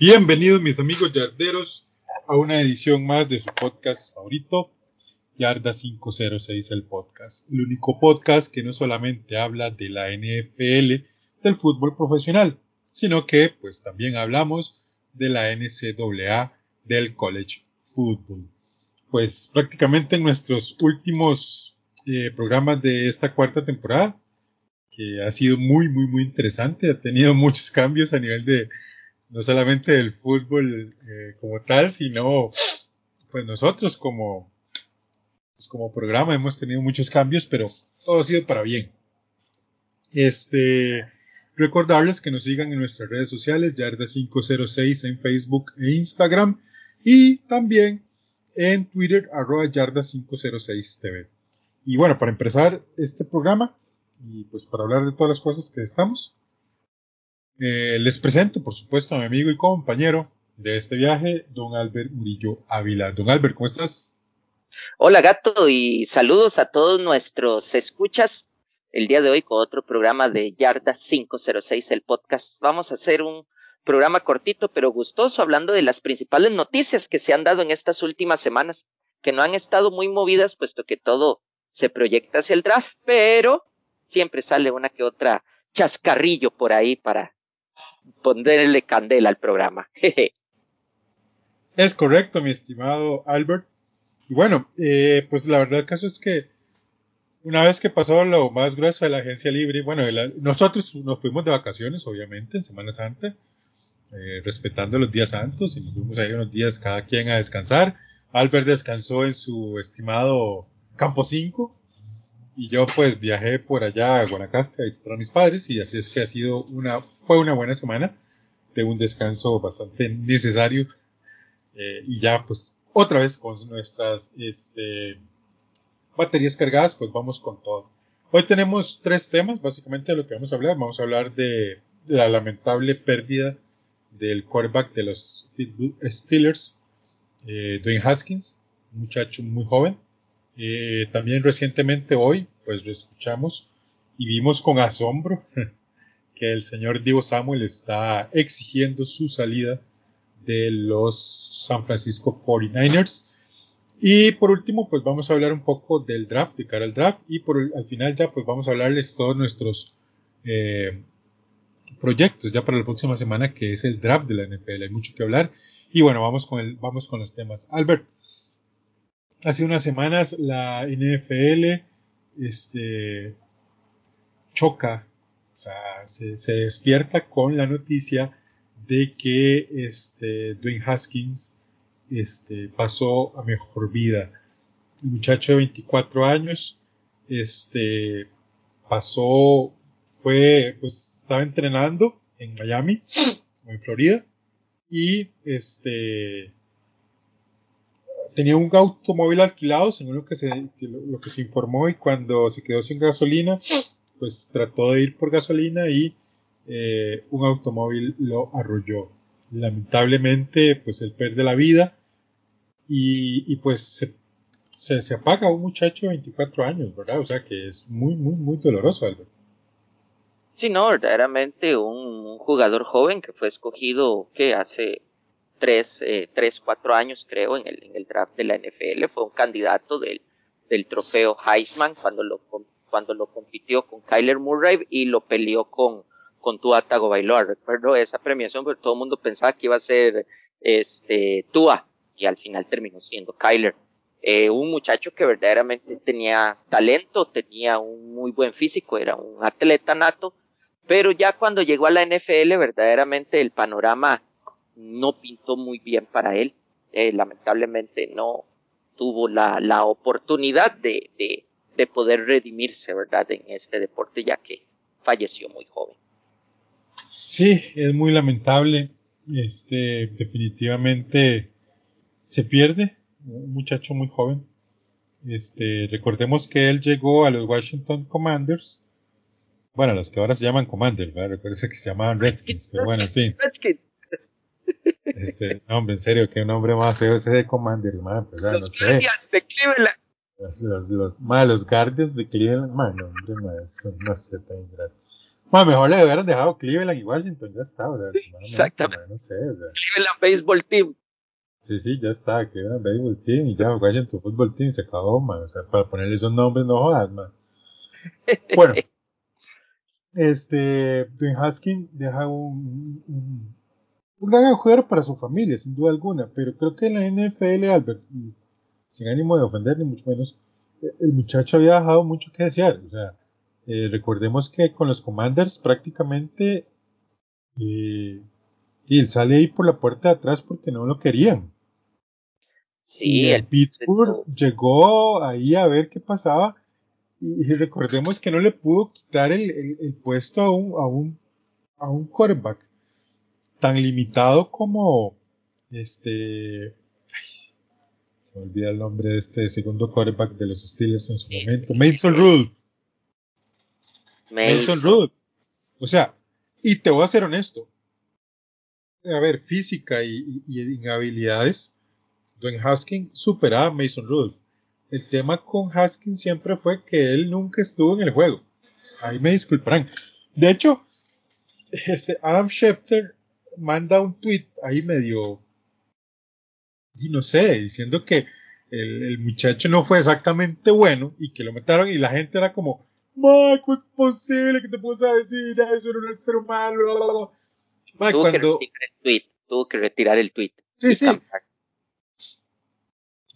Bienvenidos mis amigos yarderos a una edición más de su podcast favorito, Yarda 506 el podcast, el único podcast que no solamente habla de la NFL del fútbol profesional, sino que pues también hablamos de la NCAA del college football. Pues prácticamente en nuestros últimos eh, programas de esta cuarta temporada, que ha sido muy muy muy interesante, ha tenido muchos cambios a nivel de no solamente del fútbol eh, como tal, sino pues nosotros como, pues, como programa hemos tenido muchos cambios, pero todo ha sido para bien. Este, recordarles que nos sigan en nuestras redes sociales, Yarda506 en Facebook e Instagram, y también en Twitter, arroba Yarda506TV. Y bueno, para empezar este programa, y pues para hablar de todas las cosas que estamos, eh, les presento, por supuesto, a mi amigo y compañero de este viaje, don Albert Murillo Ávila. Don Albert, ¿cómo estás? Hola gato y saludos a todos nuestros escuchas el día de hoy con otro programa de Yarda 506, el podcast. Vamos a hacer un programa cortito pero gustoso hablando de las principales noticias que se han dado en estas últimas semanas, que no han estado muy movidas puesto que todo se proyecta hacia el draft, pero siempre sale una que otra chascarrillo por ahí para ponerle candela al programa. es correcto, mi estimado Albert. Y bueno, eh, pues la verdad el caso es que una vez que pasó lo más grueso de la agencia libre, bueno, nosotros nos fuimos de vacaciones, obviamente, en Semana Santa, eh, respetando los días santos, y nos fuimos ahí unos días cada quien a descansar. Albert descansó en su estimado Campo 5, y yo pues viajé por allá a Guanacaste a visitar a mis padres y así es que ha sido una, fue una buena semana de un descanso bastante necesario eh, y ya pues otra vez con nuestras este, baterías cargadas pues vamos con todo. Hoy tenemos tres temas básicamente de lo que vamos a hablar. Vamos a hablar de la lamentable pérdida del quarterback de los Steelers, eh, Dwayne Haskins, un muchacho muy joven eh, también recientemente hoy, pues lo escuchamos y vimos con asombro que el señor Divo Samuel está exigiendo su salida de los San Francisco 49ers. Y por último, pues vamos a hablar un poco del draft, de cara al draft. Y por al final ya, pues vamos a hablarles todos nuestros eh, proyectos ya para la próxima semana, que es el draft de la NFL. Hay mucho que hablar. Y bueno, vamos con, el, vamos con los temas. Albert, hace unas semanas la NFL este, choca, o sea, se, despierta con la noticia de que este, Dwayne Haskins este, pasó a mejor vida. Muchacho de 24 años este, pasó, fue, pues estaba entrenando en Miami o en Florida y este tenía un automóvil alquilado, según lo que se, lo, que se informó, y cuando se quedó sin gasolina, pues trató de ir por gasolina y eh, un automóvil lo arrolló. Lamentablemente, pues él pierde la vida y, pues se, se, apaga un muchacho de 24 años, ¿verdad? O sea que es muy, muy, muy doloroso, Albert. Sí, no, verdaderamente un jugador joven que fue escogido, que hace tres, eh, tres, cuatro años, creo, en el, en el draft de la NFL. Fue un candidato del, del trofeo Heisman cuando lo, cuando lo compitió con Kyler Murray y lo peleó con, con Tua Tagovailoa. Recuerdo esa premiación porque todo el mundo pensaba que iba a ser este, Tua y al final terminó siendo Kyler. Eh, un muchacho que verdaderamente tenía talento, tenía un muy buen físico, era un atleta nato, pero ya cuando llegó a la NFL verdaderamente el panorama no pintó muy bien para él. Eh, lamentablemente no tuvo la, la oportunidad de, de, de, poder redimirse, ¿verdad? En este deporte, ya que falleció muy joven. Sí, es muy lamentable. Este, definitivamente se pierde un muchacho muy joven. Este, recordemos que él llegó a los Washington Commanders. Bueno, los que ahora se llaman Commanders, ¿verdad? Que se llamaban Redskins, pero bueno, en fin. Redskins. Este, hombre, en serio, qué nombre más feo ese de Commander, man, pues, los no sé. de Cleveland. Los, los, los, man, los Guardians de Cleveland, man, no, hombre, man, eso no sé tan ingrato. Man, mejor le hubieran dejado Cleveland y Washington, ya está, o sea, exactamente. no sé, o sea. Cleveland Baseball Team. Sí, sí, ya está, Cleveland Baseball Team y ya Washington Football Team se acabó, man, o sea, para ponerle esos nombres no jodas, man. Bueno, este, Ben Haskin deja un, un un gran jugador para su familia, sin duda alguna, pero creo que en la NFL, Albert, sin ánimo de ofender ni mucho menos, eh, el muchacho había dejado mucho que desear. O sea, eh, recordemos que con los Commanders prácticamente eh, y él sale ahí por la puerta de atrás porque no lo querían. Sí, y el Pittsburgh llegó ahí a ver qué pasaba y, recordemos que no le pudo quitar el, el, puesto a un, a un, a un quarterback tan limitado como este se me olvida el nombre de este segundo quarterback de los Steelers en su momento. Mason Rudolph. Mason Rudolph. O sea y te voy a ser honesto. A ver física y, en habilidades Dwayne Haskins superaba a Mason Rudolph. El tema con Haskins siempre fue que él nunca estuvo en el juego. Ahí me disculparán. De hecho este Adam Schefter manda un tweet ahí medio, y no sé, diciendo que el, muchacho no fue exactamente bueno y que lo mataron y la gente era como, ¿cómo es posible que te puedas decir eso? No es ser humano. tuvo, que retirar el tweet, tuvo que retirar el tweet. Sí, sí.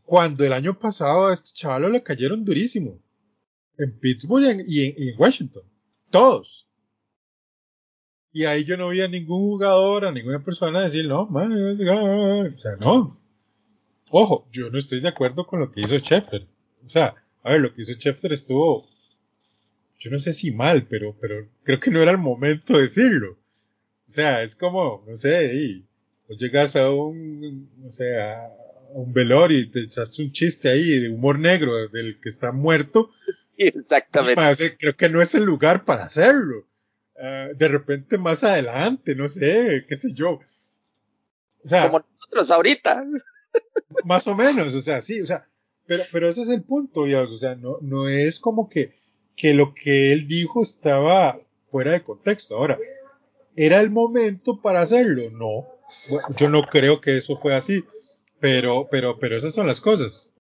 Cuando el año pasado a este chaval le cayeron durísimo. En Pittsburgh y en Washington. Todos. Y ahí yo no vi a ningún jugador, a ninguna persona decir, no, man, o sea, no. Ojo, yo no estoy de acuerdo con lo que hizo Schefter. O sea, a ver, lo que hizo Schefter estuvo, yo no sé si mal, pero, pero creo que no era el momento de decirlo. O sea, es como, no sé, y llegas a un, no sé, a un velor y te echaste un chiste ahí de humor negro del que está muerto. Exactamente. creo que no es el lugar para hacerlo. Eh, de repente más adelante, no sé, qué sé yo. O sea, como nosotros ahorita. Más o menos, o sea, sí, o sea, pero, pero ese es el punto, Dios, o sea, no, no es como que, que lo que él dijo estaba fuera de contexto. Ahora, ¿era el momento para hacerlo? No. yo no creo que eso fue así, pero, pero, pero esas son las cosas.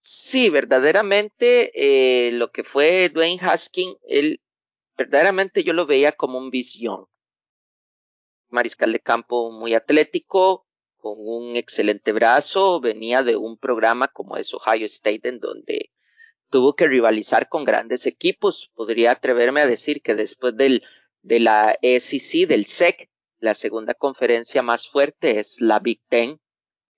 Sí, verdaderamente eh, lo que fue Dwayne Haskins, él verdaderamente yo lo veía como un visión. Mariscal de campo muy atlético, con un excelente brazo, venía de un programa como es Ohio State en donde tuvo que rivalizar con grandes equipos. Podría atreverme a decir que después del, de la SEC, del SEC, la segunda conferencia más fuerte es la Big Ten,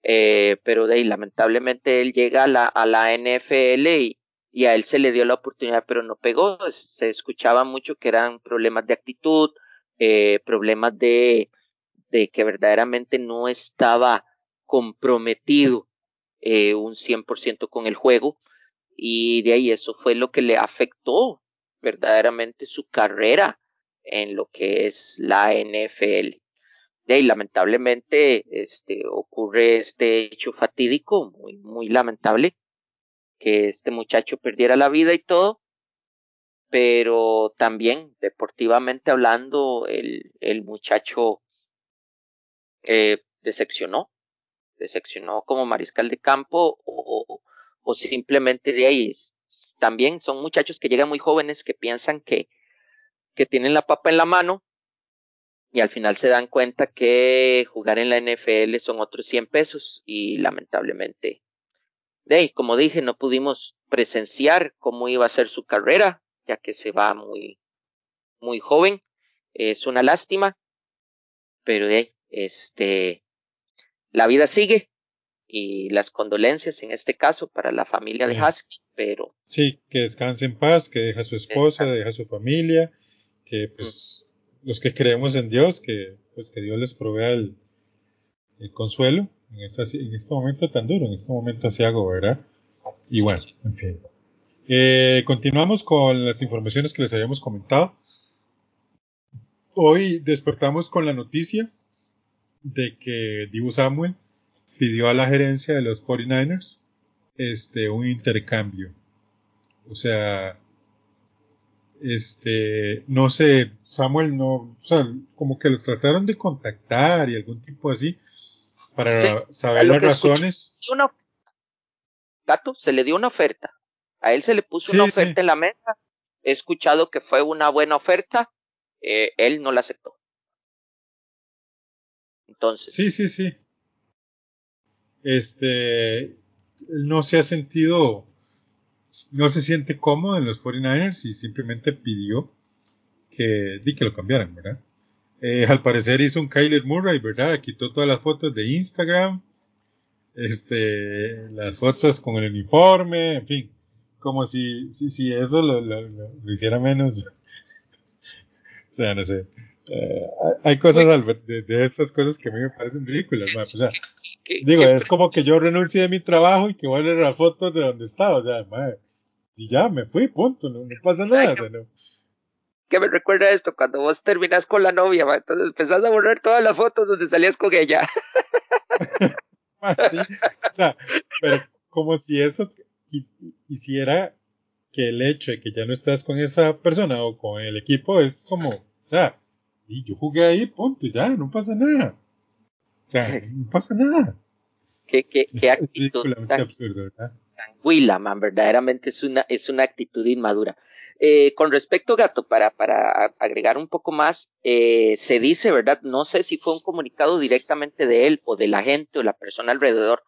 eh, pero de ahí lamentablemente él llega a la, a la NFL y, y a él se le dio la oportunidad, pero no pegó. Se escuchaba mucho que eran problemas de actitud, eh, problemas de, que verdaderamente no estaba comprometido eh, un 100% con el juego y de ahí eso fue lo que le afectó verdaderamente su carrera en lo que es la NFL. De ahí lamentablemente este ocurre este hecho fatídico muy muy lamentable que este muchacho perdiera la vida y todo, pero también deportivamente hablando, el, el muchacho eh, decepcionó, decepcionó como mariscal de campo o, o simplemente de ahí. También son muchachos que llegan muy jóvenes que piensan que, que tienen la papa en la mano y al final se dan cuenta que jugar en la NFL son otros 100 pesos y lamentablemente de como dije, no pudimos presenciar cómo iba a ser su carrera, ya que se va muy, muy joven. Es una lástima, pero de este, la vida sigue y las condolencias en este caso para la familia de Husky, pero. Sí, que descanse en paz, que deja a su esposa, deja a su familia, que pues los que creemos en Dios, que pues que Dios les provea el, el consuelo en, en este momento tan duro, en este momento asiago, ¿verdad? Y bueno, en fin. Eh, continuamos con las informaciones que les habíamos comentado. Hoy despertamos con la noticia de que Dibu Samuel pidió a la gerencia de los 49ers este, un intercambio. O sea, este, no sé, Samuel no, o sea, como que lo trataron de contactar y algún tipo así para saber las razones. Una, Gato, se le dio una oferta. A él se le puso una oferta en la mesa. He escuchado que fue una buena oferta. Eh, él no la aceptó. Entonces. Sí, sí, sí. Este, no se ha sentido, no se siente cómodo en los 49ers y simplemente pidió que, di que lo cambiaran, ¿verdad? Eh, al parecer hizo un Kyler Murray, ¿verdad? Quitó todas las fotos de Instagram, este, las fotos con el uniforme, en fin, como si, si, si eso lo, lo, lo hiciera menos. o sea, no sé. Eh, hay cosas de, de, estas cosas que a mí me parecen ridículas, o sea, digo, es como que yo renuncie de mi trabajo y que voy a leer las fotos de donde estaba, o sea, madre, y ya me fui, punto, no, no pasa nada, o sea, no. ¿Qué me recuerda esto? Cuando vos terminás con la novia, entonces empezás a borrar todas las fotos donde salías con ella. sí, o sea, pero como si eso hiciera que el hecho de que ya no estás con esa persona o con el equipo es como, o sea, y yo jugué ahí, punto, ya, no pasa nada. O sea, no pasa nada. Qué, qué, qué actitud tan, absurdo, ¿verdad? Tan man, verdaderamente es una, es una actitud inmadura. Eh, con respecto, Gato, para, para agregar un poco más, eh, se dice, ¿verdad? No sé si fue un comunicado directamente de él o de la gente o la persona alrededor.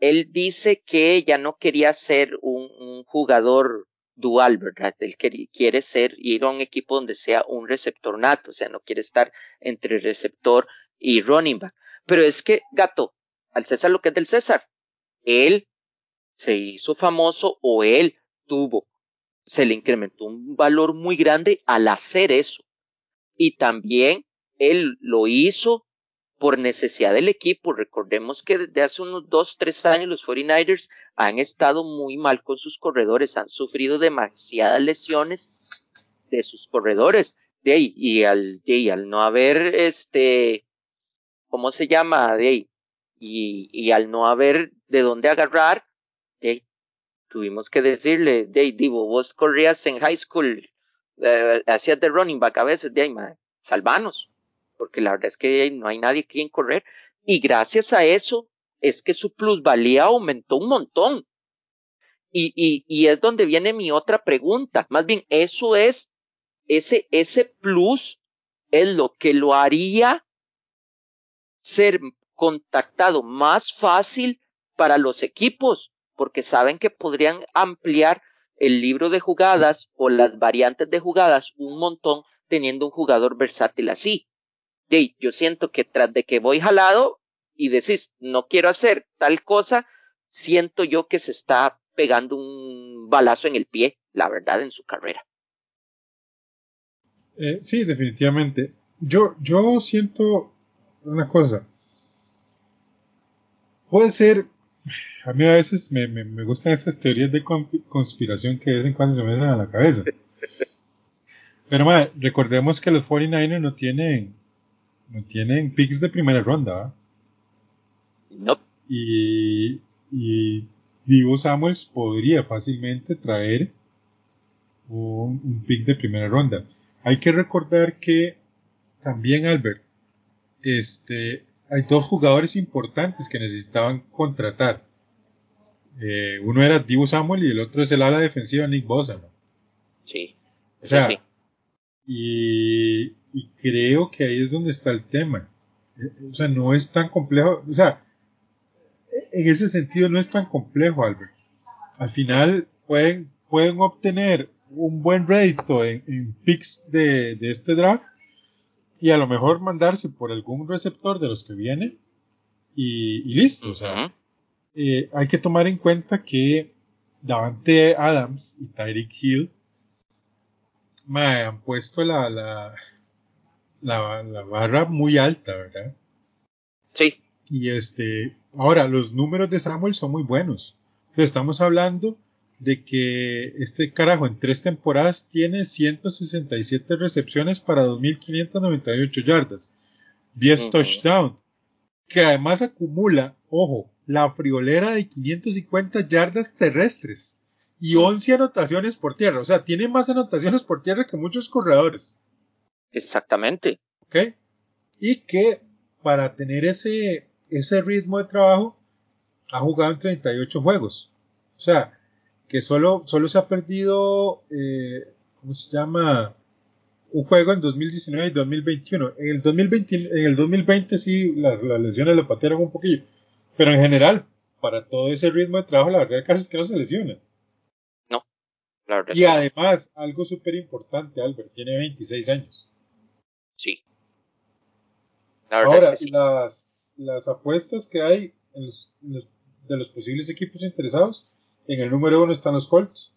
Él dice que ya no quería ser un, un jugador dual, ¿verdad? Él quiere ser, ir a un equipo donde sea un receptor nato, o sea, no quiere estar entre receptor y running back. Pero es que, gato, al César lo que es del César, él se hizo famoso o él tuvo, se le incrementó un valor muy grande al hacer eso. Y también él lo hizo por necesidad del equipo. Recordemos que desde hace unos dos, tres años los 49ers han estado muy mal con sus corredores, han sufrido demasiadas lesiones de sus corredores. De ahí, y al, de ahí, al no haber este, ¿cómo se llama? De ahí, y, y al no haber de dónde agarrar, de ahí, tuvimos que decirle, de ahí, Divo, vos corrías en high school, eh, hacías de running back a veces, ahí, salvanos porque la verdad es que no hay nadie quien correr. Y gracias a eso es que su plusvalía aumentó un montón. Y, y, y es donde viene mi otra pregunta. Más bien, eso es, ese, ese plus es lo que lo haría ser contactado más fácil para los equipos, porque saben que podrían ampliar el libro de jugadas o las variantes de jugadas un montón teniendo un jugador versátil así yo siento que tras de que voy jalado y decís, no quiero hacer tal cosa, siento yo que se está pegando un balazo en el pie, la verdad, en su carrera. Eh, sí, definitivamente. Yo, yo siento una cosa. Puede ser, a mí a veces me, me, gustan esas teorías de conspiración que de vez en cuando se me hacen a la cabeza. Pero madre, recordemos que los 49ers no tienen no tienen picks de primera ronda. No. Y, y Divo Samuels podría fácilmente traer un, un, pick de primera ronda. Hay que recordar que también, Albert, este, hay dos jugadores importantes que necesitaban contratar. Eh, uno era Divo Samuel y el otro es el ala defensiva Nick Bosa. Sí. O sea, y y creo que ahí es donde está el tema. Eh, o sea, no es tan complejo. O sea, en ese sentido no es tan complejo, Albert. Al final pueden, pueden obtener un buen rédito en, picks de, de, este draft y a lo mejor mandarse por algún receptor de los que viene y, listo. O sea, eh, hay que tomar en cuenta que Davante Adams y Tyreek Hill me han puesto la, la, la, la barra muy alta, ¿verdad? Sí. Y este, ahora, los números de Samuel son muy buenos. Estamos hablando de que este carajo en tres temporadas tiene 167 recepciones para 2.598 yardas, 10 touchdowns, que además acumula, ojo, la friolera de 550 yardas terrestres y 11 anotaciones por tierra. O sea, tiene más anotaciones por tierra que muchos corredores. Exactamente. ¿Ok? Y que para tener ese, ese ritmo de trabajo ha jugado en 38 juegos. O sea, que solo, solo se ha perdido, eh, ¿cómo se llama? Un juego en 2019 y 2021. En el 2020, en el 2020 sí, las, lesiones le patearon un poquillo. Pero en general, para todo ese ritmo de trabajo, la verdad casi es que no se lesiona. No, la verdad. Y además, algo súper importante, Albert, tiene 26 años. Sí. Ahora, las, las apuestas que hay en los, de los posibles equipos interesados en el número uno están los Colts.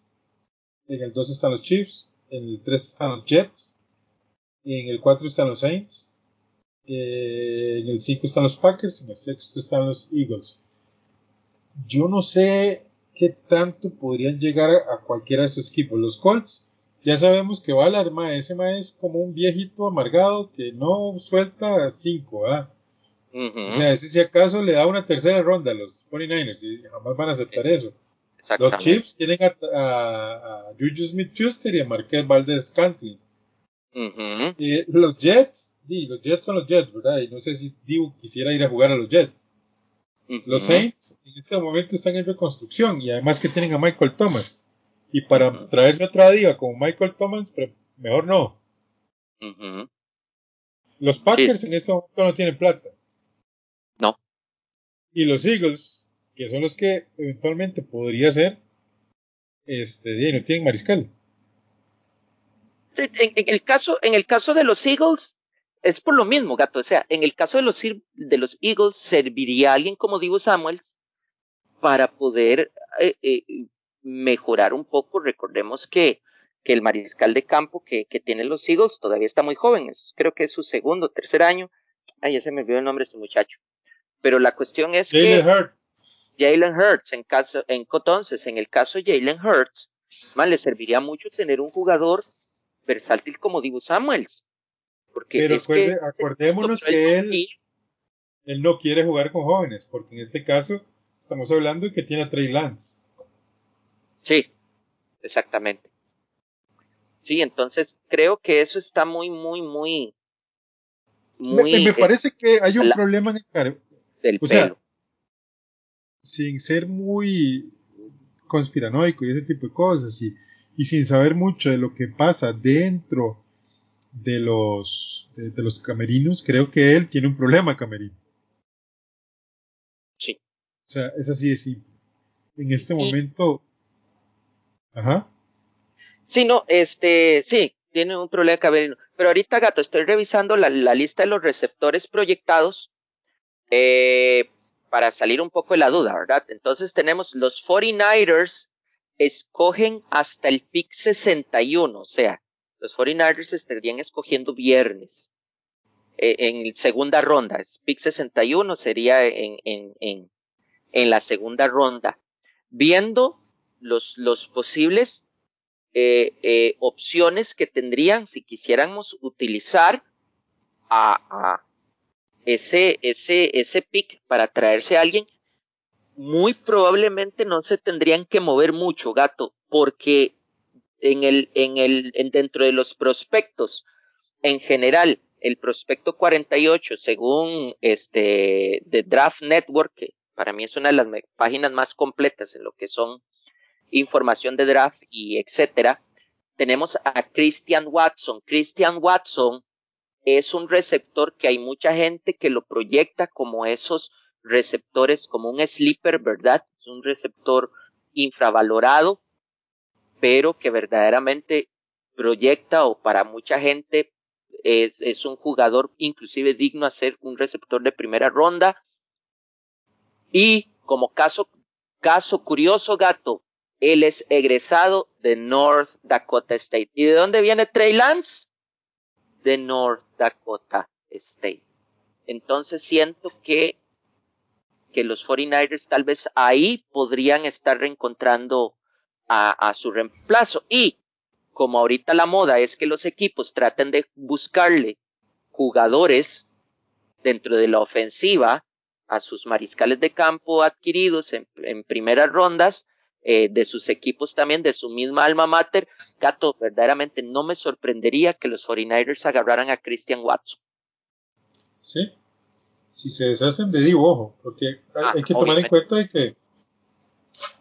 En el 2 están los Chiefs. En el 3 están los Jets. En el 4 están los Saints. Eh, en el 5 están los Packers. En el 6 están los Eagles. Yo no sé qué tanto podrían llegar a, cualquiera de esos equipos. Los Colts, ya sabemos que va arma. Ese ma es como un viejito amargado que no suelta 5, O sea, ese si acaso le da una tercera ronda a los 49ers y jamás van a aceptar eso. Los Chiefs tienen a, a, Juju Smith-Schuster y a Marquez Valdez Scantling. Y los Jets, los Jets son los Jets, ¿verdad? Y no sé si Divo quisiera ir a jugar a los Jets. Los Saints en este momento están en reconstrucción y además que tienen a Michael Thomas. Y para traerse otra diva como Michael Thomas, mejor no. Los Packers en este momento no tienen plata. No. Y los Eagles que son los que eventualmente podría ser, este, no tienen mariscal. En, el caso, en el caso de los Eagles, es por lo mismo, gato. O sea, en el caso de los, de los Eagles, serviría alguien como Divo Samuels para poder eh, eh, mejorar un poco. Recordemos que, que el mariscal de campo que, que tienen los Eagles todavía está muy joven. creo que es su segundo, tercer año. Ay, ya se me olvidó el nombre de ese muchacho. Pero la cuestión es que. Jalen Hurts, en caso, en, entonces, en el caso de Jalen Hurts, más le serviría mucho tener un jugador versátil como Divo Samuels. Porque Pero acordémonos que él, él no quiere jugar con jóvenes, porque en este caso estamos hablando de que tiene a Trey Lance. Sí, exactamente. Sí, entonces creo que eso está muy, muy, muy. muy me, parece que hay un problema en el del pelo sin ser muy conspiranoico y ese tipo de cosas y, y sin saber mucho de lo que pasa dentro de los de, los camerinos, creo que él tiene un problema camerino. Sí. O sea, es así de simple. En este momento. Ajá. Sí, no, este, sí, tiene un problema camerino. Pero ahorita, gato, estoy revisando la, la lista de los receptores proyectados. Eh, para salir un poco de la duda, ¿verdad? Entonces tenemos los 49ers escogen hasta el pick 61, o sea, los 49ers estarían escogiendo viernes eh, en segunda ronda. Pick 61 sería en, en, en, en la segunda ronda. Viendo los, los posibles eh, eh, opciones que tendrían si quisiéramos utilizar a, a, ese, ese, ese pick para traerse a alguien, muy probablemente no se tendrían que mover mucho, gato, porque en el, en el, en dentro de los prospectos, en general, el prospecto 48, según este, The Draft Network, que para mí es una de las páginas más completas en lo que son información de draft y etcétera, tenemos a Christian Watson. Christian Watson es un receptor que hay mucha gente que lo proyecta como esos receptores, como un sleeper, ¿verdad? Es un receptor infravalorado, pero que verdaderamente proyecta o para mucha gente es, un jugador inclusive digno a ser un receptor de primera ronda. Y como caso, caso curioso, gato, él es egresado de North Dakota State. ¿Y de dónde viene Trey Lance? De North Dakota State. Entonces siento que que los 49ers tal vez ahí podrían estar reencontrando a, a su reemplazo. Y como ahorita la moda es que los equipos traten de buscarle jugadores dentro de la ofensiva a sus mariscales de campo adquiridos en, en primeras rondas, eh, de sus equipos también, de su misma alma mater, Gato, verdaderamente no me sorprendería que los 49ers agarraran a Christian Watson. Sí, si se deshacen de Divo, ojo, porque hay, Ah, hay que tomar en cuenta de que,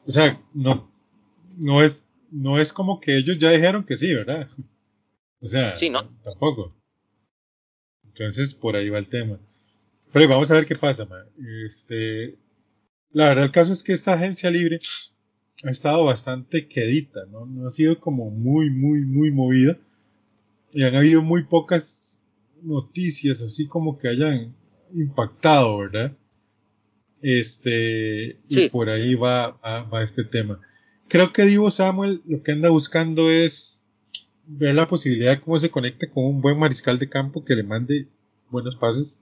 o sea, no, no es, no es como que ellos ya dijeron que sí, ¿verdad? O sea, Sí, ¿no? tampoco. Entonces, por ahí va el tema. Pero vamos a ver qué pasa, man. Este, la verdad, el caso es que esta agencia libre ha estado bastante quedita, ¿no? No ha sido como muy, muy, muy movida. Y han habido muy pocas noticias así como que hayan impactado, ¿verdad? Este, y por ahí va, va, va este tema. Creo que Divo Samuel lo que anda buscando es ver la posibilidad de cómo se conecta con un buen mariscal de campo que le mande buenos pases.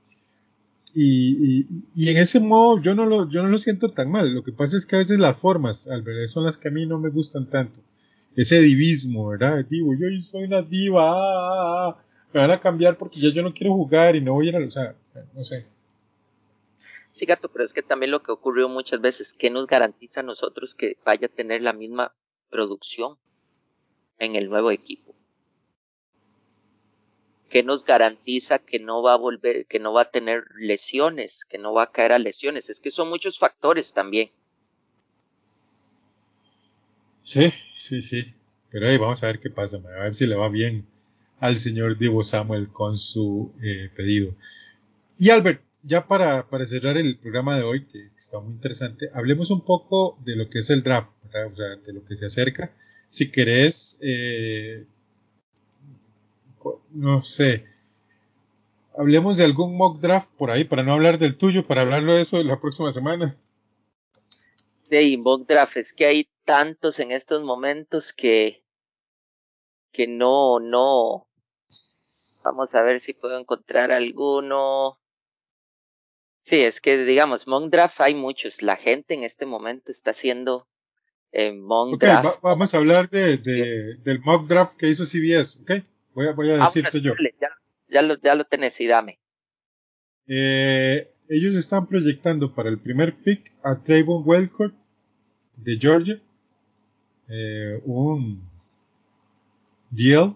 Y, y, y en ese modo yo no, lo, yo no lo siento tan mal. Lo que pasa es que a veces las formas, Albert, son las que a mí no me gustan tanto. Ese divismo, ¿verdad? Digo, yo soy una diva, ah, ah, ah, me van a cambiar porque ya yo no quiero jugar y no voy a ir a... No sé. Sí, gato, pero es que también lo que ocurrió muchas veces, ¿qué nos garantiza a nosotros que vaya a tener la misma producción en el nuevo equipo? ¿Qué nos garantiza que no va a volver, que no va a tener lesiones, que no va a caer a lesiones? Es que son muchos factores también. Sí, sí, sí. Pero ahí vamos a ver qué pasa, a ver si le va bien al señor Divo Samuel con su eh, pedido. Y Albert, ya para, para cerrar el programa de hoy, que está muy interesante, hablemos un poco de lo que es el draft, o sea, de lo que se acerca. Si querés, eh, no sé, hablemos de algún mock draft por ahí, para no hablar del tuyo, para hablarlo de eso la próxima semana. De mock draft, es que hay tantos en estos momentos que, que no, no. Vamos a ver si puedo encontrar alguno. Sí, es que digamos, mock draft hay muchos. La gente en este momento está haciendo eh, mock draft. va- vamos a hablar de, de- del mock draft que hizo CBS, ¿ok? Voy a, voy a Ah, decirte bueno, yo. ya, ya lo, ya lo tenés y dame. Eh, ellos están proyectando para el primer pick a Trayvon Welcott de Georgia, eh, un deal.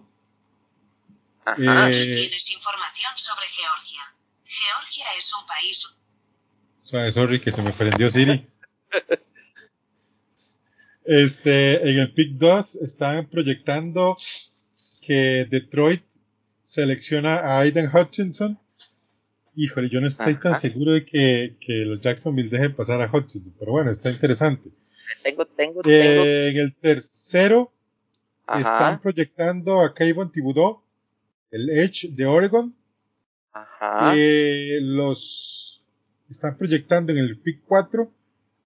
Ajá. Eh, Aquí tienes información sobre Georgia. Georgia es un país Suave, sorry que se me prendió Siri. Este, en el pick 2 están proyectando que Detroit selecciona a Aiden Hutchinson. Híjole, yo no estoy tan seguro de que, que los Jacksonville dejen pasar a Hutchinson, pero bueno, está interesante. Tengo, tengo, tengo. Eh, en el tercero están Ajá. proyectando a Kayvon Thibodeau, el Edge de Oregon. Ajá. Eh, los están proyectando en el pick 4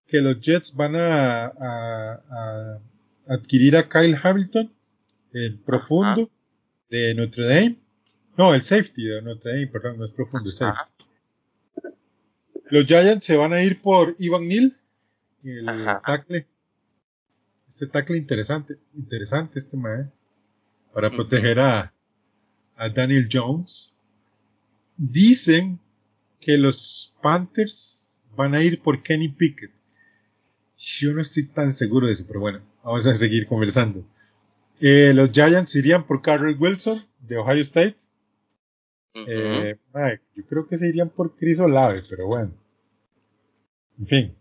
que los Jets van a, a- a adquirir a Kyle Hamilton, el profundo de Notre Dame. No, el safety de Notre Dame, perdón, no es profundo, es Ajá. safety. Los Giants se van a ir por Ivan Neal, el Ajá. tackle. Este tackle interesante, interesante este mae, para proteger a, a Daniel Jones. Dicen que los Panthers van a ir por Kenny Pickett. Yo no estoy tan seguro de eso, pero bueno, vamos a seguir conversando. Eh, los Giants irían por Carl Wilson de Ohio State. Eh, yo creo que se irían por Chris Olave, pero bueno. En fin.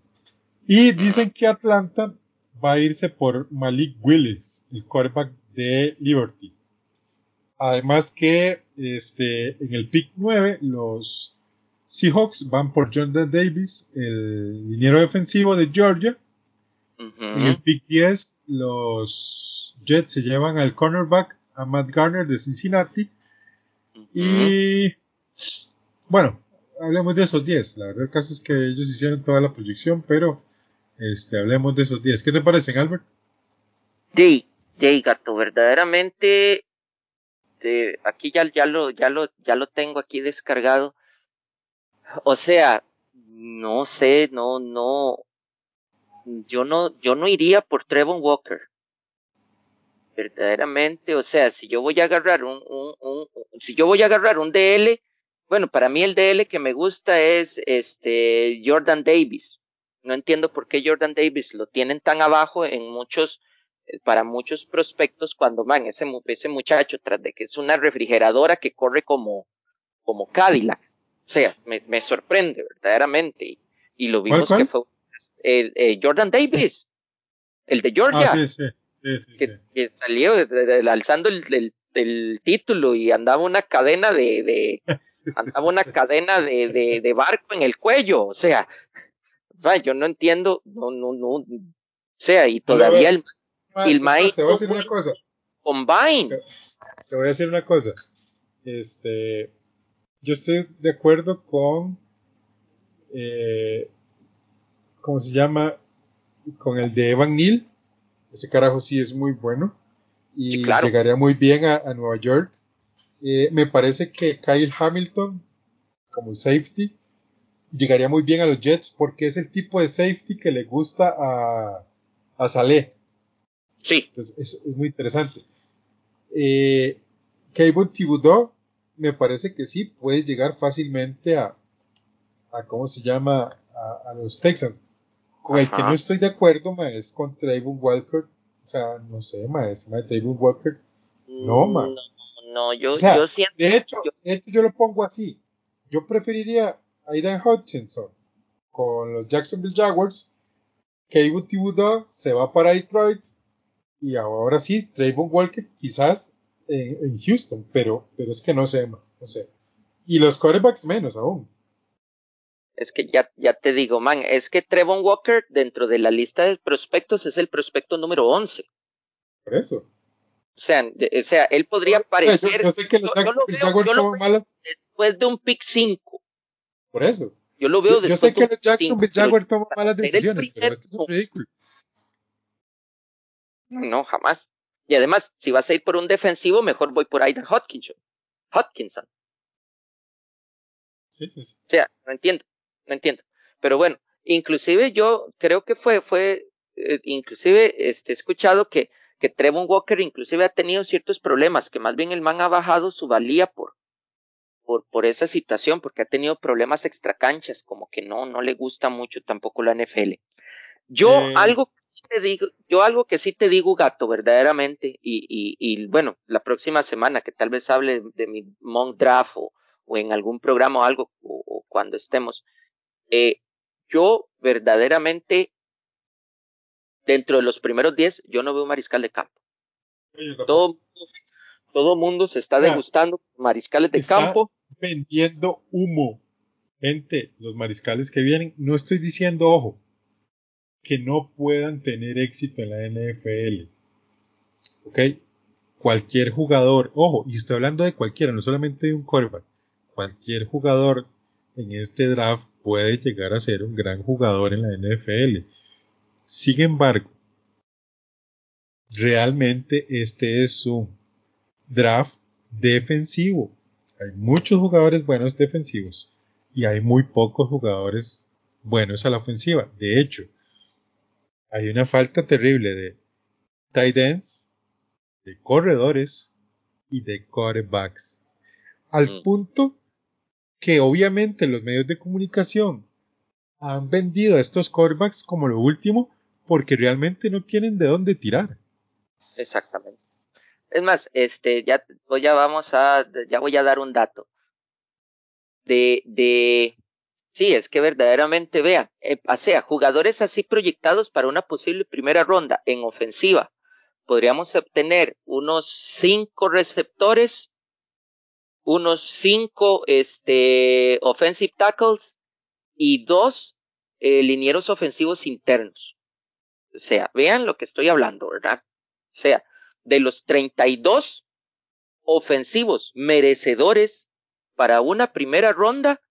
Y dicen que Atlanta va a irse por Malik Willis, el quarterback de Liberty. Además que este, en el pick 9 los Seahawks van por Jordan Davis, el liniero defensivo de Georgia. En el pick 10 los Jets se llevan al cornerback a Matt Garner de Cincinnati. Y bueno, hablemos de esos 10. La verdad el caso es que ellos hicieron toda la proyección, pero este, hablemos de esos 10. ¿Qué te parecen, Albert? Jay, Jay, gato, verdaderamente, eh, aquí ya, ya lo, ya lo, ya lo tengo aquí descargado. O sea, no sé, no, no, yo no, yo no iría por Trevon Walker. Verdaderamente, o sea, si yo voy a agarrar un, un, un, si yo voy a agarrar un DL, bueno, para mí el DL que me gusta es este Jordan Davis. No entiendo por qué Jordan Davis lo tienen tan abajo en muchos, eh, para muchos prospectos cuando man, ese, ese muchacho tras de que es una refrigeradora que corre como, como Cadillac. O sea, me, me sorprende verdaderamente. Y, y lo vimos ¿Cuál, cuál? que fue el, eh, Jordan Davis, el de Georgia, Ah, sí, sí. Sí, sí, que, salió alzando el, el- el título y andaba una cadena de, de andaba una cadena de, de, de barco en el cuello, o sea, yo no entiendo, no, no, no, o sea, y todavía el el maíz te voy a decir una cosa. combine, Te voy a decir una cosa. Este, yo estoy de acuerdo con, eh, ¿cómo se llama? Con el de Evan Neal. Ese carajo sí es muy bueno. Y Sí, claro. llegaría muy bien a, a Nueva York. Eh, me parece que Kyle Hamilton, como safety, llegaría muy bien a los Jets porque es el tipo de safety que le gusta a, a Saleh. sí, Entonces, es, es muy interesante. Eh, Kayvon Thibodeau, me parece que sí, puede llegar fácilmente a, a ¿cómo se llama? A, a los Texans. Con el que no estoy de acuerdo, ma, es con Trayvon Walker. O sea, no sé, ma, ese ma, Trayvon Walker. No, Mm, man. no, no, yo, O sea, yo siento, De hecho, yo- de hecho, yo lo pongo así. Yo preferiría a Aidan Hutchinson con los Jacksonville Jaguars. Kayvon Thibodeau se va para Detroit. Y ahora sí, Trayvon Walker quizás en, en Houston, pero, pero es que no sé, ma, no sé. Y los quarterbacks menos aún. Es que ya, ya te digo, man, es que Trevon Walker dentro de la lista de prospectos es el prospecto número 11. Por eso. O sea, o sea, él podría parecer Yo, sé que los yo- yo lo veo- yo lo veo- después de un pick 5. Por eso. Yo lo veo Yo, yo después sé de que los Jacksonville Jaguars toman malas decisiones, pero esto es un ridículo. No, jamás. Y además, si vas a ir por un defensivo, mejor voy por Aidan Hopkinson. Hopkinson. Sí, sí, sí. O sea, no entiendo, no entiendo. Pero bueno, inclusive yo creo que fue, fue, eh, inclusive, este, he escuchado que, que Trevon Walker inclusive ha tenido ciertos problemas, que más bien el man ha bajado su valía por, por, por esa situación, porque ha tenido problemas extracanchas, como que no, no le gusta mucho tampoco la NFL. Yo Eh. algo que sí te digo, yo algo que sí te digo, gato, verdaderamente, y, y, y bueno, la próxima semana que tal vez hable de mi mock draft o, o en algún programa o algo, o, o cuando estemos, eh, yo verdaderamente, dentro de los primeros 10, yo no veo un mariscal de campo. Todo, todo mundo se está O sea, degustando mariscales de está- campo. vendiendo humo. Gente, los mariscales que vienen, no estoy diciendo, ojo, que no puedan tener éxito en la NFL. ¿Ok? Cualquier jugador, ojo, y estoy hablando de cualquiera, no solamente de un quarterback. Cualquier jugador en este draft puede llegar a ser un gran jugador en la NFL. Sin embargo, realmente este es un draft defensivo. Hay muchos jugadores buenos defensivos y hay muy pocos jugadores buenos a la ofensiva. De hecho, hay una falta terrible de tight ends, de corredores y de quarterbacks. Al Mm. punto que obviamente los medios de comunicación han vendido a estos quarterbacks como lo último porque realmente no tienen de dónde tirar. Exactamente. Es más, este, ya, ya vamos a, ya voy a dar un dato. De, de, sí, es que verdaderamente, vea, eh, o sea, jugadores así proyectados para una posible primera ronda en ofensiva. Podríamos obtener unos cinco receptores, unos cinco, este, offensive tackles y dos eh, linieros ofensivos internos. O sea, vean lo que estoy hablando, ¿verdad? O sea, de los 32 ofensivos merecedores para una primera ronda,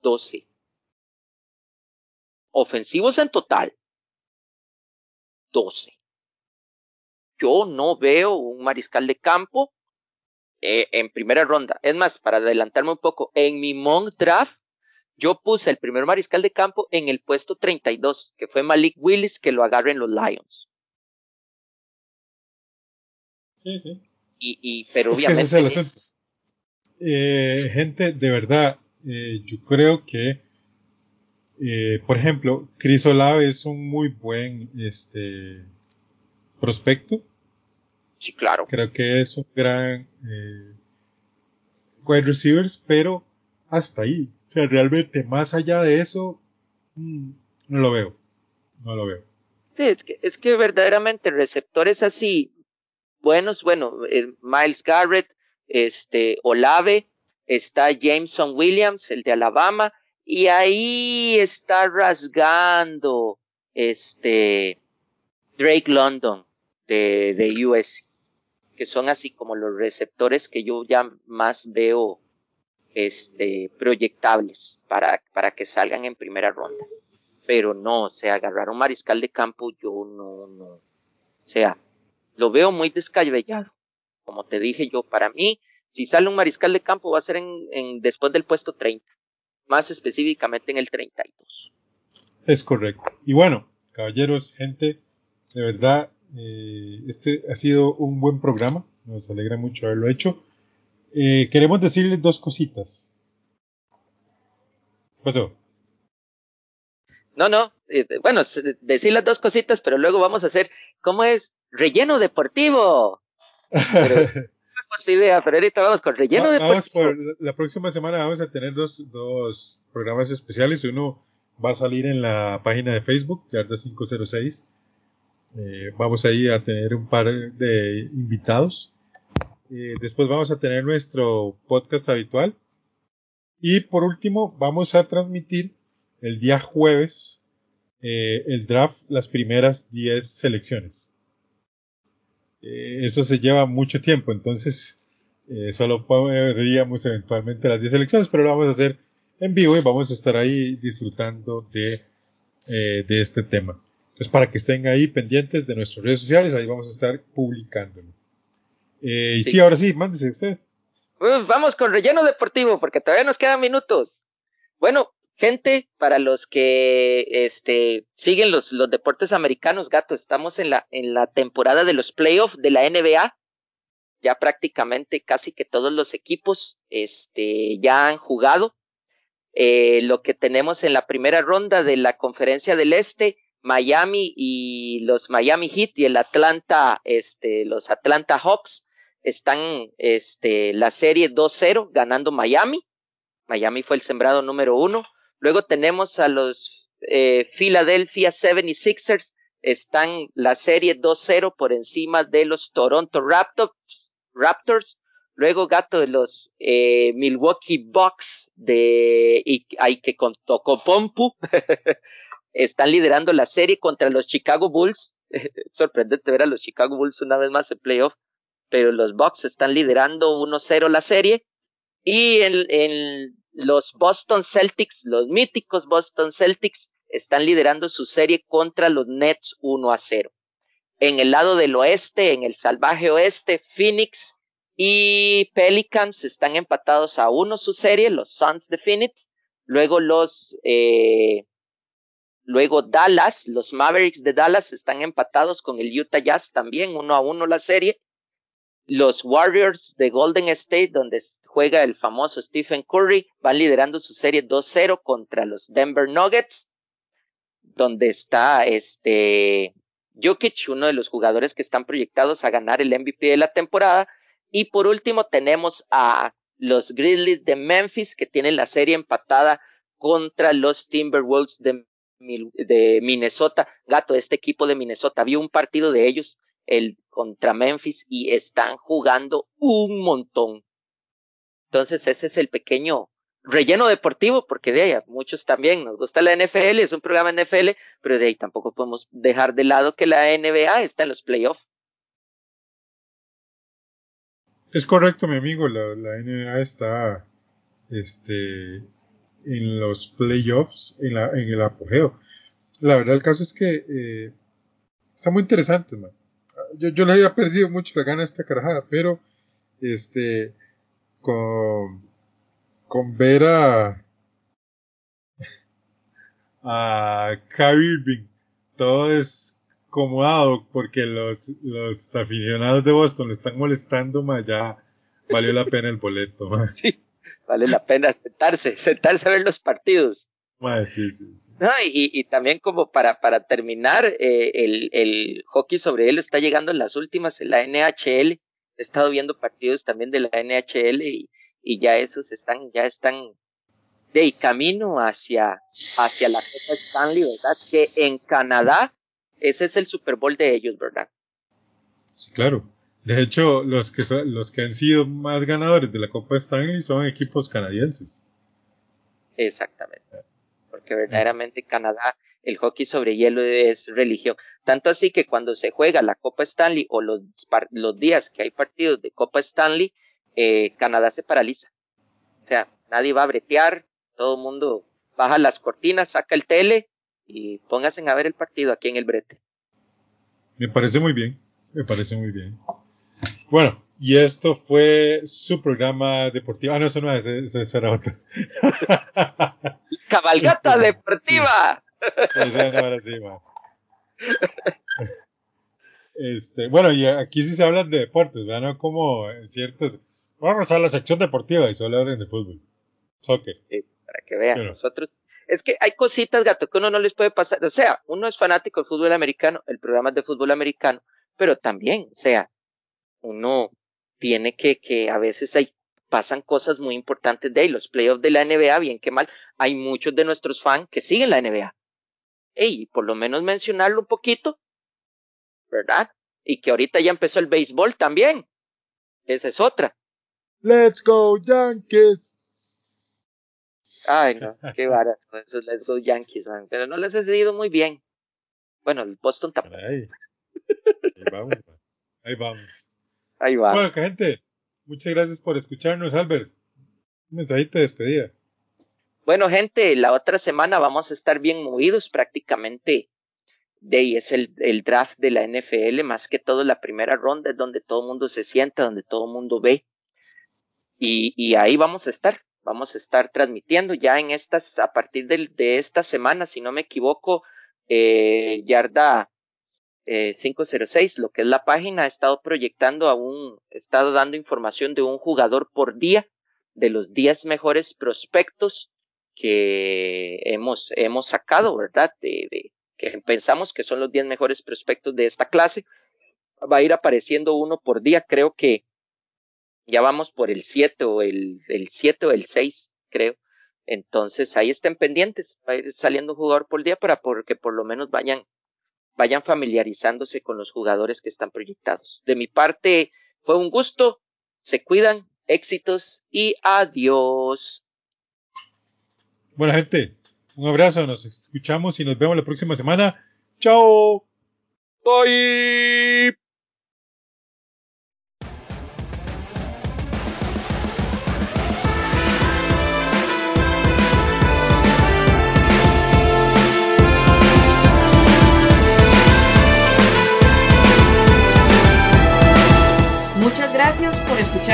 12. Ofensivos en total, 12. Yo no veo un mariscal de campo eh, en primera ronda. Es más, para adelantarme un poco, en mi mock draft, yo puse el primer mariscal de campo en el puesto 32, que fue Malik Willis, que lo agarren los Lions. Sí, sí. Y, y pero Es que obviamente. ese es el asunto. Eh, gente, de verdad, eh, yo creo que, eh, por ejemplo, Chris Olave es un muy buen este, prospecto. Sí, claro. Creo que es un gran eh, wide receivers, pero hasta ahí. O sea, realmente, más allá de eso, mm, no lo veo. No lo veo. Sí, es que, es que verdaderamente receptores así buenos, bueno, eh, Miles Garrett, este, Olave, está Jameson Williams, el de Alabama, y ahí está rasgando este Drake London de, de US, que son así como los receptores que yo ya más veo este proyectables para, para que salgan en primera ronda. Pero no, o sea, agarrar un mariscal de campo, yo no, no. O sea, lo veo muy descabellado. Como te dije yo, para mí, si sale un mariscal de campo va a ser en, en después del puesto 30, más específicamente en el 32. Es correcto. Y bueno, caballeros, gente, de verdad, eh, este ha sido un buen programa. Nos alegra mucho haberlo hecho. Eh, queremos decirles dos cositas. ¿Qué pasó? No, no, eh, bueno, decir las dos cositas, pero luego vamos a hacer, ¿cómo es? Relleno deportivo. Pero- idea, pero ahorita vamos con relleno vamos por la próxima semana vamos a tener dos, dos programas especiales. Uno va a salir en la página de Facebook, Yarda 506. Eh, vamos ahí a tener un par de invitados. Eh, después vamos a tener nuestro podcast habitual. Y por último, vamos a transmitir el día jueves eh, el draft, las primeras 10 selecciones. Eso se lleva mucho tiempo, entonces solo veríamos eventualmente las 10 selecciones, pero lo vamos a hacer en vivo y vamos a estar ahí disfrutando de este tema. Entonces, para que estén ahí pendientes de nuestras redes sociales, ahí vamos a estar publicándolo. Eh, y sí. Sí. ahora sí, mándese usted. Uf, vamos con relleno deportivo, porque todavía nos quedan minutos. Bueno, gente, para los que este siguen los, los deportes americanos, gato, estamos en la, en la temporada de los playoffs de la NBA. Ya prácticamente casi que todos los equipos este, ya han jugado. Eh, lo que tenemos en la primera ronda de la conferencia del Este, Miami y los Miami Heat y el Atlanta, este, los Atlanta Hawks están este, la serie 2-0 ganando Miami. Miami fue el sembrado número uno. Luego tenemos a los eh, Philadelphia 76ers. Están la serie 2-0 por encima de los Toronto Raptors. Raptors. Luego gato de los eh, Milwaukee Bucks de Ike Tocopompu. Están liderando la serie contra los Chicago Bulls. Sorprendente ver a los Chicago Bulls una vez más en playoff pero los Bucks están liderando 1-0 la serie. Y en, en, los Boston Celtics, los míticos Boston Celtics, están liderando su serie contra los Nets 1-0. En el lado del oeste, en el salvaje oeste, Phoenix y Pelicans están empatados a uno su serie, los Suns de Phoenix. Luego los, eh, luego Dallas, los Mavericks de Dallas están empatados con el Utah Jazz también, uno a uno la serie los Warriors de Golden State, donde juega el famoso Stephen Curry, van liderando su serie 2-0 contra los Denver Nuggets, donde está este Jokic, uno de los jugadores que están proyectados a ganar el MVP de la temporada. Y por último tenemos a los Grizzlies de Memphis, que tienen la serie empatada contra los Timberwolves de, de Minnesota. Gato, este equipo de Minnesota, había un partido de ellos el contra Memphis y están jugando un montón. Entonces ese es el pequeño relleno deportivo, porque de ahí muchos también nos gusta la NFL, es un programa NFL, pero de ahí tampoco podemos dejar de lado que la NBA está en los playoffs. Es correcto, mi amigo, la NBA está este, en los playoffs, en, la, en el apogeo. La verdad, el caso es que eh, está muy interesante, man yo, yo le había perdido mucho la gana a esta carajada, pero este con, con ver a a Kyrie Irving todo descomodado porque los, los aficionados de Boston lo están molestando, ma, ya valió la pena el boleto. Ma. Sí, vale la pena sentarse, sentarse a ver los partidos. Sí, sí. No, y, y también como para, para terminar, eh, el, el hockey sobre hielo está llegando en las últimas en la NHL. He estado viendo partidos también de la NHL y, y ya esos están, ya están de camino hacia, hacia la Copa Stanley, ¿verdad? Que en Canadá ese es el Super Bowl de ellos, ¿verdad? Sí, claro. De hecho, los que, son, los que han sido más ganadores de la Copa Stanley son equipos canadienses. Exactamente. Porque verdaderamente Canadá, el hockey sobre hielo es religión. Tanto así que cuando se juega la Copa Stanley o los, los días que hay partidos de Copa Stanley, eh, Canadá se paraliza. O sea, nadie va a bretear, todo el mundo baja las cortinas, saca el tele y pónganse a ver el partido aquí en el brete. Me parece muy bien, me parece muy bien. Bueno, y esto fue su programa deportivo. Ah, no, eso no es, ese era otro. Cabalgata este, deportiva. Sí. No era así, man. Este, bueno, y aquí sí se hablan de deportes, ¿verdad? No como en ciertos. Vamos a la sección deportiva y solo hablan de fútbol. Soccer. Sí, para que vean, Pero. nosotros. Es que hay cositas, gato, que uno no les puede pasar. O sea, uno es fanático del fútbol americano, el programa es de fútbol americano, pero también, o sea, uno tiene que, que a veces hay, pasan cosas muy importantes de ahí, los playoffs de la NBA, bien que mal, hay muchos de nuestros fans que siguen la NBA. Ey, por lo menos mencionarlo un poquito, ¿verdad? Y que ahorita ya empezó el béisbol también. Esa es otra. Let's go Yankees. Ay, no, qué varas con esos Let's Go Yankees, man. Pero no les ha seguido muy bien. Bueno, el Boston tampoco. Ahí, ahí vamos, man. Ahí vamos. Ahí va. Bueno, gente, muchas gracias por escucharnos, Albert. Un mensajito de despedida. Bueno, gente, la otra semana vamos a estar bien movidos prácticamente. De ahí es el, el draft de la NFL, más que todo la primera ronda es donde todo el mundo se sienta, donde todo el mundo ve. Y, y ahí vamos a estar vamos a estar transmitiendo ya en estas, a partir de, de esta semana, si no me equivoco, eh, Yarda eh, 506, lo que es la página, ha estado proyectando a un, ha estado dando información de un jugador por día, de los 10 mejores prospectos que hemos, hemos sacado, ¿verdad? De, de, que pensamos que son los 10 mejores prospectos de esta clase. Va a ir apareciendo uno por día, creo que ya vamos por el 7 o el, el 7 o el 6, creo. Entonces ahí estén pendientes, va a ir saliendo un jugador por día para porque por lo menos vayan, vayan familiarizándose con los jugadores que están proyectados. De mi parte, fue un gusto, se cuidan, éxitos y adiós. Buena gente, un abrazo, nos escuchamos y nos vemos la próxima semana. Chao. Bye.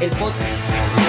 el podcast.